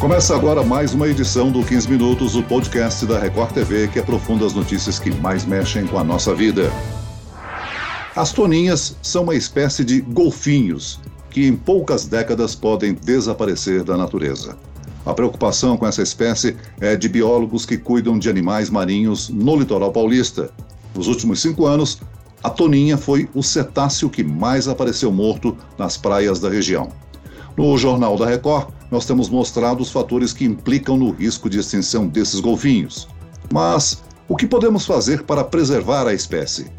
Começa agora mais uma edição do 15 Minutos, o podcast da Record TV que aprofunda as notícias que mais mexem com a nossa vida. As toninhas são uma espécie de golfinhos que em poucas décadas podem desaparecer da natureza. A preocupação com essa espécie é de biólogos que cuidam de animais marinhos no litoral paulista. Nos últimos cinco anos, a toninha foi o cetáceo que mais apareceu morto nas praias da região. No Jornal da Record, nós temos mostrado os fatores que implicam no risco de extinção desses golfinhos. Mas o que podemos fazer para preservar a espécie?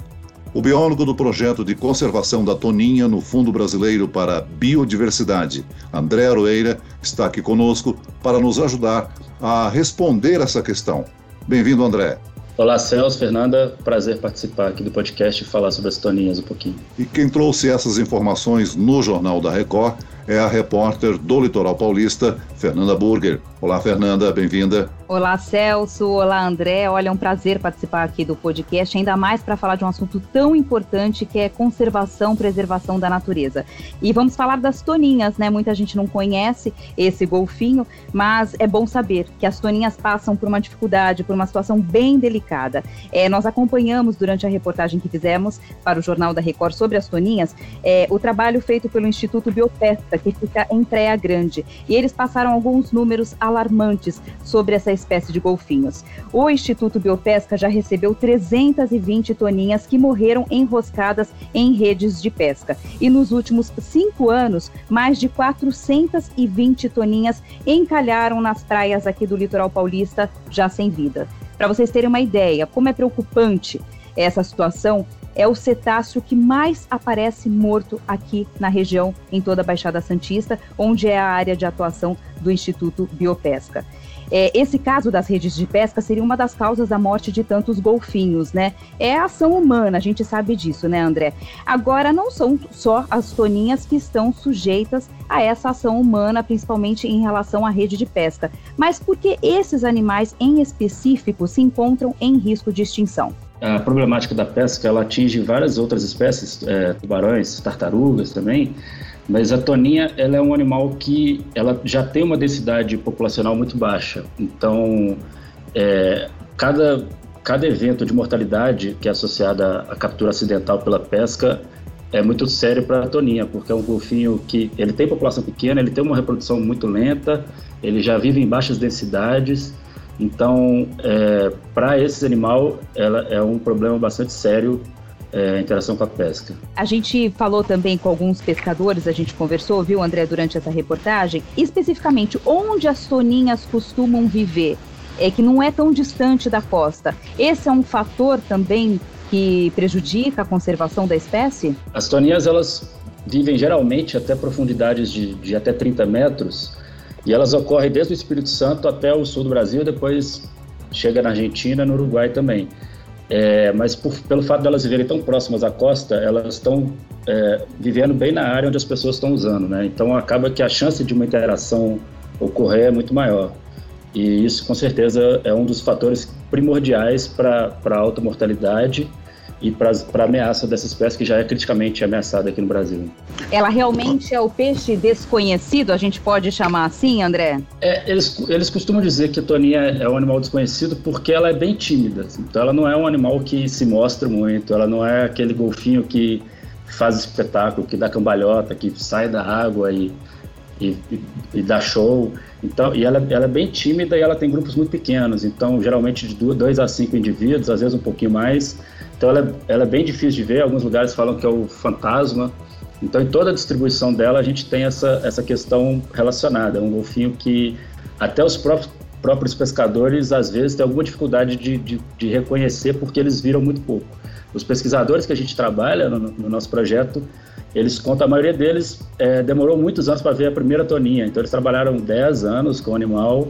O biólogo do projeto de conservação da toninha no Fundo Brasileiro para a Biodiversidade, André Aroeira, está aqui conosco para nos ajudar a responder essa questão. Bem-vindo, André. Olá, Celso, Fernanda. Prazer participar aqui do podcast e falar sobre as toninhas um pouquinho. E quem trouxe essas informações no Jornal da Record é a repórter do Litoral Paulista, Fernanda Burger. Olá, Fernanda, bem-vinda. Olá, Celso. Olá, André. Olha, é um prazer participar aqui do podcast, ainda mais para falar de um assunto tão importante que é conservação, preservação da natureza. E vamos falar das toninhas, né? Muita gente não conhece esse golfinho, mas é bom saber que as toninhas passam por uma dificuldade, por uma situação bem delicada. É, nós acompanhamos durante a reportagem que fizemos para o Jornal da Record sobre as toninhas é, o trabalho feito pelo Instituto Que fica em Praia Grande. E eles passaram alguns números alarmantes sobre essa espécie de golfinhos. O Instituto Biopesca já recebeu 320 toninhas que morreram enroscadas em redes de pesca. E nos últimos cinco anos, mais de 420 toninhas encalharam nas praias aqui do litoral paulista, já sem vida. Para vocês terem uma ideia, como é preocupante essa situação, é o cetáceo que mais aparece morto aqui na região, em toda a Baixada Santista, onde é a área de atuação do Instituto Biopesca. É, esse caso das redes de pesca seria uma das causas da morte de tantos golfinhos, né? É a ação humana, a gente sabe disso, né, André? Agora, não são só as toninhas que estão sujeitas a essa ação humana, principalmente em relação à rede de pesca, mas porque esses animais em específico se encontram em risco de extinção a problemática da pesca ela atinge várias outras espécies, é, tubarões, tartarugas também, mas a toninha ela é um animal que ela já tem uma densidade populacional muito baixa. Então, é, cada cada evento de mortalidade que é associado à captura acidental pela pesca é muito sério para a toninha, porque é um golfinho que ele tem população pequena, ele tem uma reprodução muito lenta, ele já vive em baixas densidades então, é, para esse animal, ela é um problema bastante sério é, a interação com a pesca. A gente falou também com alguns pescadores, a gente conversou, viu, André, durante essa reportagem, especificamente onde as toninhas costumam viver, é que não é tão distante da costa. Esse é um fator também que prejudica a conservação da espécie? As toninhas, elas vivem geralmente até profundidades de, de até 30 metros, e elas ocorrem desde o Espírito Santo até o sul do Brasil, depois chega na Argentina, no Uruguai também. É, mas por, pelo fato de elas viverem tão próximas à costa, elas estão é, vivendo bem na área onde as pessoas estão usando, né? Então acaba que a chance de uma interação ocorrer é muito maior. E isso, com certeza, é um dos fatores primordiais para a alta mortalidade e para a ameaça dessa espécie que já é criticamente ameaçada aqui no Brasil. Ela realmente é o peixe desconhecido, a gente pode chamar assim, André? É, eles, eles costumam dizer que a toninha é um animal desconhecido porque ela é bem tímida. Então ela não é um animal que se mostra muito, ela não é aquele golfinho que faz espetáculo, que dá cambalhota, que sai da água e, e, e dá show. Então, e ela, ela, é bem tímida e ela tem grupos muito pequenos, então geralmente de dois a cinco indivíduos, às vezes um pouquinho mais. Então ela é, ela é bem difícil de ver, alguns lugares falam que é o fantasma. Então em toda a distribuição dela a gente tem essa, essa questão relacionada. É um golfinho que até os próprios, próprios pescadores às vezes têm alguma dificuldade de, de, de reconhecer porque eles viram muito pouco. Os pesquisadores que a gente trabalha no, no nosso projeto, eles contam, a maioria deles é, demorou muitos anos para ver a primeira toninha. Então eles trabalharam 10 anos com o animal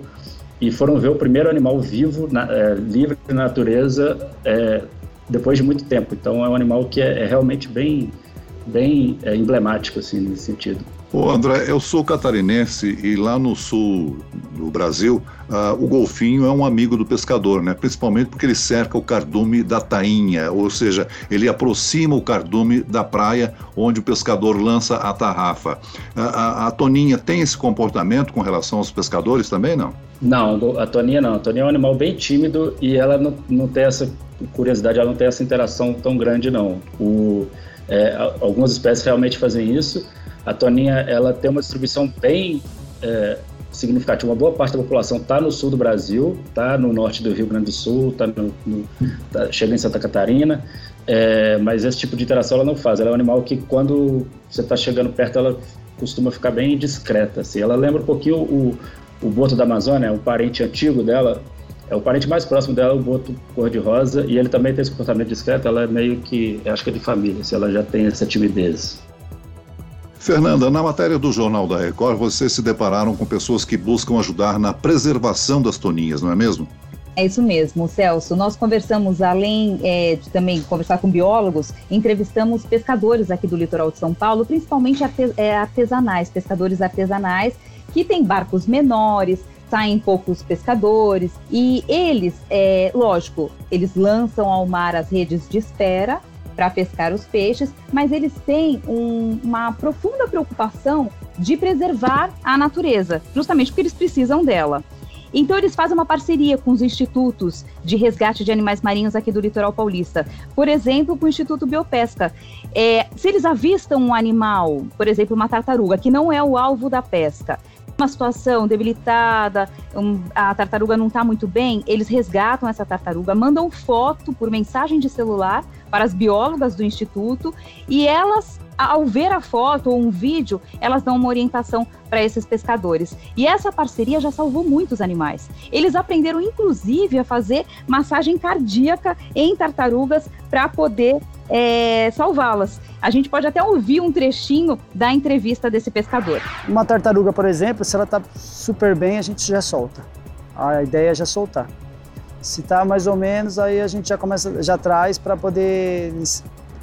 e foram ver o primeiro animal vivo, na, é, livre na natureza, é, depois de muito tempo. Então é um animal que é, é realmente bem, bem é, emblemático assim nesse sentido. Ô André, eu sou catarinense e lá no sul do Brasil, uh, o golfinho é um amigo do pescador, né? Principalmente porque ele cerca o cardume da tainha, ou seja, ele aproxima o cardume da praia onde o pescador lança a tarrafa. Uh, a, a, toninha tem esse comportamento com relação aos pescadores também, não? Não, a toninha não. A toninha é um animal bem tímido e ela não, não tem essa curiosidade, ela não tem essa interação tão grande, não. O, é, algumas espécies realmente fazem isso a toninha ela tem uma distribuição bem é, significativa. Uma boa parte da população está no sul do Brasil, está no norte do Rio Grande do Sul, está tá, chega em Santa Catarina, é, mas esse tipo de interação ela não faz. Ela é um animal que quando você está chegando perto, ela costuma ficar bem discreta. Assim. Ela lembra um pouquinho o, o boto da Amazônia, o parente antigo dela, é o parente mais próximo dela, o boto cor-de-rosa, e ele também tem esse comportamento discreto, ela é meio que, acho que é de família, se assim, ela já tem essa timidez. Fernanda, na matéria do Jornal da Record, vocês se depararam com pessoas que buscam ajudar na preservação das toninhas, não é mesmo? É isso mesmo, Celso. Nós conversamos, além é, de também conversar com biólogos, entrevistamos pescadores aqui do litoral de São Paulo, principalmente é, artesanais, pescadores artesanais, que têm barcos menores, saem poucos pescadores, e eles, é, lógico, eles lançam ao mar as redes de espera para pescar os peixes, mas eles têm um, uma profunda preocupação de preservar a natureza, justamente porque eles precisam dela. Então, eles fazem uma parceria com os institutos de resgate de animais marinhos aqui do litoral paulista. Por exemplo, com o Instituto Biopesca. É, se eles avistam um animal, por exemplo, uma tartaruga, que não é o alvo da pesca, uma situação debilitada, um, a tartaruga não está muito bem, eles resgatam essa tartaruga, mandam foto por mensagem de celular para as biólogas do instituto e elas ao ver a foto ou um vídeo, elas dão uma orientação para esses pescadores. E essa parceria já salvou muitos animais. Eles aprenderam, inclusive, a fazer massagem cardíaca em tartarugas para poder é, salvá-las. A gente pode até ouvir um trechinho da entrevista desse pescador. Uma tartaruga, por exemplo, se ela está super bem, a gente já solta. A ideia é já soltar. Se está mais ou menos, aí a gente já começa, já traz para poder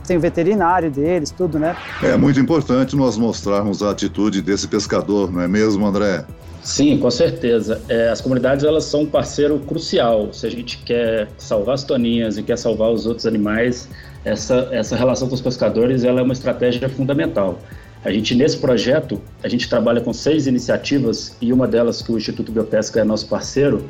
tem o veterinário deles, tudo, né? É muito importante nós mostrarmos a atitude desse pescador, não é mesmo, André? Sim, com certeza. É, as comunidades elas são um parceiro crucial. Se a gente quer salvar as toninhas e quer salvar os outros animais, essa, essa relação com os pescadores ela é uma estratégia fundamental. A gente, nesse projeto, a gente trabalha com seis iniciativas e uma delas que o Instituto Biopesca é nosso parceiro,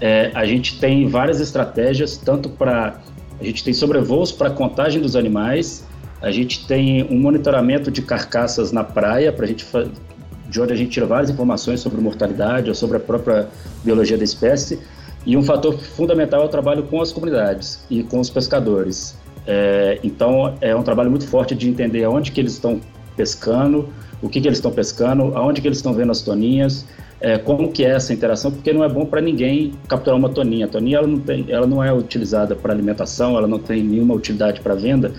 é, a gente tem várias estratégias, tanto para. A gente tem sobrevoos para contagem dos animais, a gente tem um monitoramento de carcaças na praia, para a gente de onde a gente tira várias informações sobre mortalidade ou sobre a própria biologia da espécie. E um fator fundamental é o trabalho com as comunidades e com os pescadores. É, então, é um trabalho muito forte de entender aonde que eles estão pescando, o que, que eles estão pescando, aonde que eles estão vendo as toninhas, é, como que é essa interação, porque não é bom para ninguém capturar uma toninha. A toninha ela não, tem, ela não é utilizada para alimentação, ela não tem nenhuma utilidade para venda.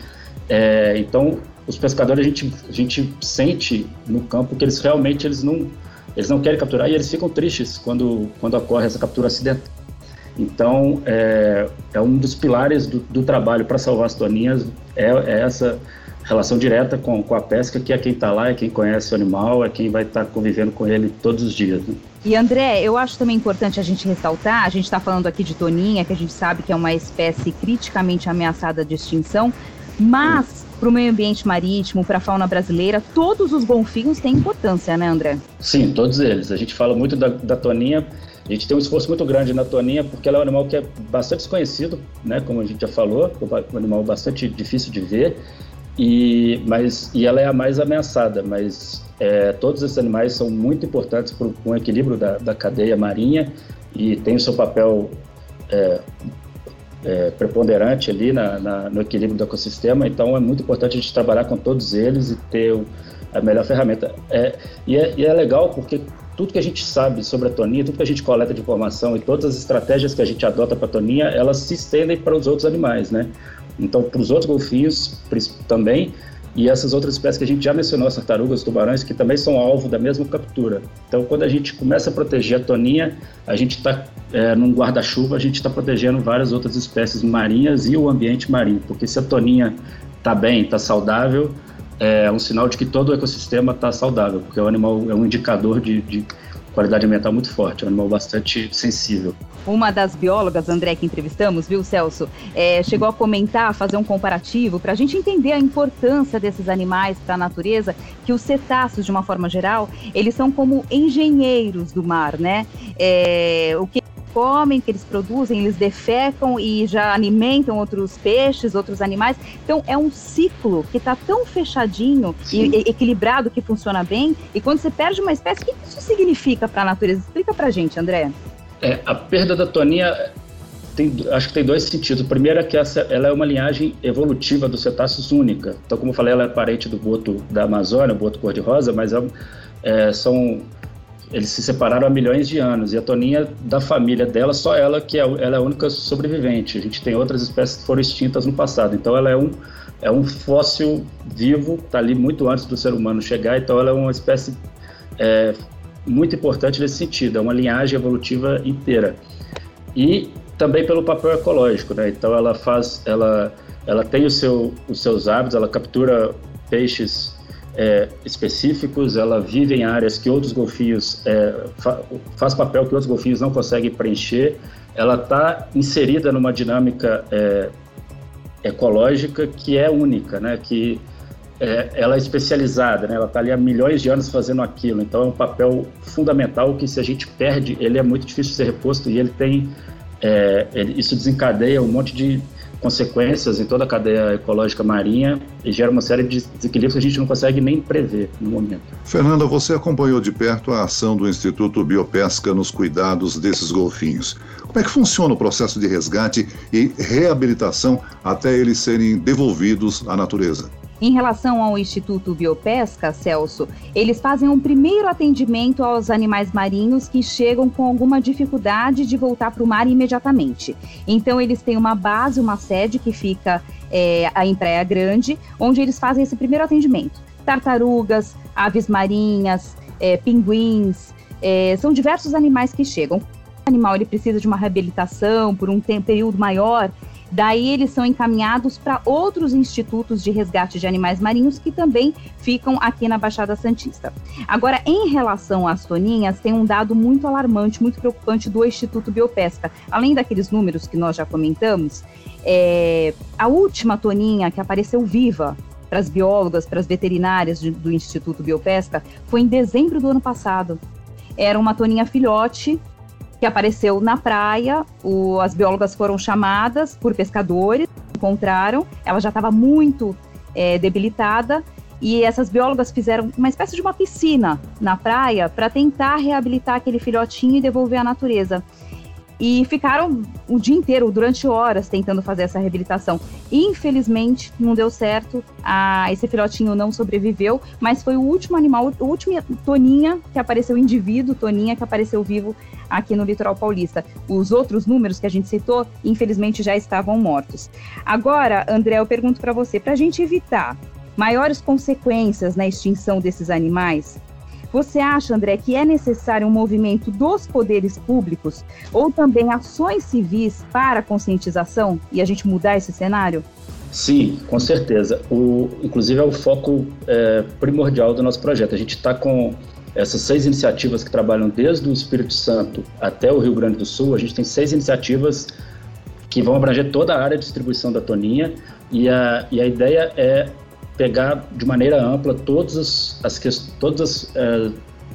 É, então, os pescadores a gente, a gente sente no campo que eles realmente eles não, eles não querem capturar e eles ficam tristes quando, quando ocorre essa captura acidental. Então, é, é um dos pilares do, do trabalho para salvar as toninhas, é, é essa relação direta com, com a pesca, que é quem está lá, é quem conhece o animal, é quem vai estar tá convivendo com ele todos os dias. Né? E André, eu acho também importante a gente ressaltar, a gente está falando aqui de toninha, que a gente sabe que é uma espécie criticamente ameaçada de extinção, mas para o meio ambiente marítimo, para a fauna brasileira, todos os golfinhos têm importância, né, André? Sim, todos eles. A gente fala muito da, da toninha, a gente tem um esforço muito grande na toninha, porque ela é um animal que é bastante desconhecido, né, como a gente já falou, um animal bastante difícil de ver, e, mas, e ela é a mais ameaçada, mas é, todos esses animais são muito importantes para o equilíbrio da, da, cadeia marinha e tem o seu papel é, é, preponderante ali na, na, no equilíbrio do ecossistema, então é muito importante a gente trabalhar com todos eles e ter a melhor ferramenta. É, e, é, e é legal porque tudo que a gente sabe sobre a toninha, tudo que a gente coleta de informação e todas as estratégias que a gente adota para a toninha, elas se estendem para os outros animais, né? Então, para os outros golfinhos também, e essas outras espécies que a gente já mencionou, as tartarugas, os tubarões, que também são alvo da mesma captura. Então, quando a gente começa a proteger a toninha, a gente está, é, num guarda-chuva, a gente está protegendo várias outras espécies marinhas e o ambiente marinho, porque se a toninha está bem, está saudável, é um sinal de que todo o ecossistema está saudável, porque o animal é um indicador de, de qualidade ambiental muito forte, é um animal bastante sensível. Uma das biólogas, André, que entrevistamos, viu, Celso, é, chegou a comentar, fazer um comparativo para a gente entender a importância desses animais para a natureza, que os cetáceos, de uma forma geral, eles são como engenheiros do mar, né? É, o que comem, que eles produzem, eles defecam e já alimentam outros peixes, outros animais. Então é um ciclo que está tão fechadinho Sim. e equilibrado que funciona bem. E quando você perde uma espécie, o que isso significa para a natureza? Explica para gente, André. É, a perda da tonia tem, acho que tem dois sentidos. O primeiro é que essa, ela é uma linhagem evolutiva dos cetáceos única. Então, como eu falei, ela é parente do boto da Amazônia, o boto cor-de-rosa, mas é, é, são eles se separaram há milhões de anos e a toninha da família dela, só ela que é, ela é a única sobrevivente. A gente tem outras espécies que foram extintas no passado. Então, ela é um é um fóssil vivo, está ali muito antes do ser humano chegar. Então, ela é uma espécie é, muito importante nesse sentido, é uma linhagem evolutiva inteira. E também pelo papel ecológico, né? Então ela faz, ela, ela tem o seu, os seus hábitos, ela captura peixes é, específicos, ela vive em áreas que outros golfinhos é, fa, faz papel que outros golfinhos não conseguem preencher. Ela está inserida numa dinâmica é, ecológica que é única, né? Que é, ela é especializada, né? ela está ali há milhões de anos fazendo aquilo, então é um papel fundamental que se a gente perde, ele é muito difícil de ser reposto e ele tem, é, ele, isso desencadeia um monte de consequências em toda a cadeia ecológica marinha e gera uma série de desequilíbrios que a gente não consegue nem prever no momento. Fernanda, você acompanhou de perto a ação do Instituto Biopesca nos cuidados desses golfinhos. Como é que funciona o processo de resgate e reabilitação até eles serem devolvidos à natureza? Em relação ao Instituto Biopesca, Celso, eles fazem um primeiro atendimento aos animais marinhos que chegam com alguma dificuldade de voltar para o mar imediatamente. Então, eles têm uma base, uma sede que fica é, em Praia Grande, onde eles fazem esse primeiro atendimento. Tartarugas, aves marinhas, é, pinguins, é, são diversos animais que chegam. O animal ele precisa de uma reabilitação por um tempo, período maior, Daí eles são encaminhados para outros institutos de resgate de animais marinhos que também ficam aqui na Baixada Santista. Agora, em relação às toninhas, tem um dado muito alarmante, muito preocupante do Instituto Biopesca. Além daqueles números que nós já comentamos, é, a última toninha que apareceu viva para as biólogas, para as veterinárias de, do Instituto Biopesca, foi em dezembro do ano passado. Era uma toninha filhote que apareceu na praia. O, as biólogas foram chamadas por pescadores, encontraram. Ela já estava muito é, debilitada. E essas biólogas fizeram uma espécie de uma piscina na praia para tentar reabilitar aquele filhotinho e devolver à natureza e ficaram o dia inteiro, durante horas, tentando fazer essa reabilitação. Infelizmente, não deu certo, a, esse filhotinho não sobreviveu, mas foi o último animal, o último Toninha que apareceu, indivíduo Toninha que apareceu vivo aqui no litoral paulista. Os outros números que a gente citou, infelizmente, já estavam mortos. Agora, André, eu pergunto para você, para a gente evitar maiores consequências na extinção desses animais, você acha, André, que é necessário um movimento dos poderes públicos ou também ações civis para a conscientização e a gente mudar esse cenário? Sim, com certeza. O, inclusive é o foco é, primordial do nosso projeto. A gente está com essas seis iniciativas que trabalham desde o Espírito Santo até o Rio Grande do Sul. A gente tem seis iniciativas que vão abranger toda a área de distribuição da toninha e a, e a ideia é pegar de maneira ampla todas as, as todas as, é,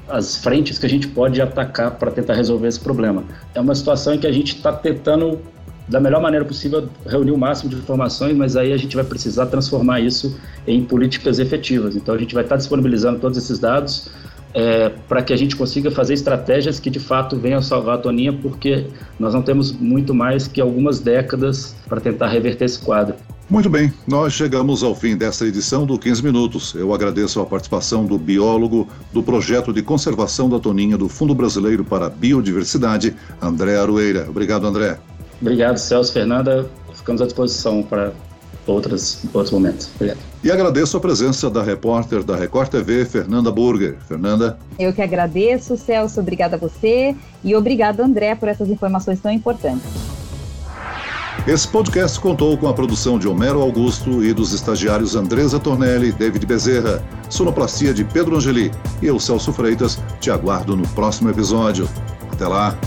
as frentes que a gente pode atacar para tentar resolver esse problema. É uma situação em que a gente está tentando da melhor maneira possível reunir o máximo de informações, mas aí a gente vai precisar transformar isso em políticas efetivas. Então a gente vai estar disponibilizando todos esses dados é, para que a gente consiga fazer estratégias que de fato venham salvar a Toninha, porque nós não temos muito mais que algumas décadas para tentar reverter esse quadro. Muito bem, nós chegamos ao fim desta edição do 15 Minutos. Eu agradeço a participação do biólogo do projeto de conservação da Toninha do Fundo Brasileiro para a Biodiversidade, André Arueira. Obrigado, André. Obrigado, Celso, Fernanda. Ficamos à disposição para outros, outros momentos. Obrigado. E agradeço a presença da repórter da Record TV, Fernanda Burger. Fernanda. Eu que agradeço, Celso. Obrigada a você. E obrigado, André, por essas informações tão importantes. Esse podcast contou com a produção de Homero Augusto e dos estagiários Andresa Tornelli, David Bezerra, sonoplastia de Pedro Angeli e eu, Celso Freitas, te aguardo no próximo episódio. Até lá!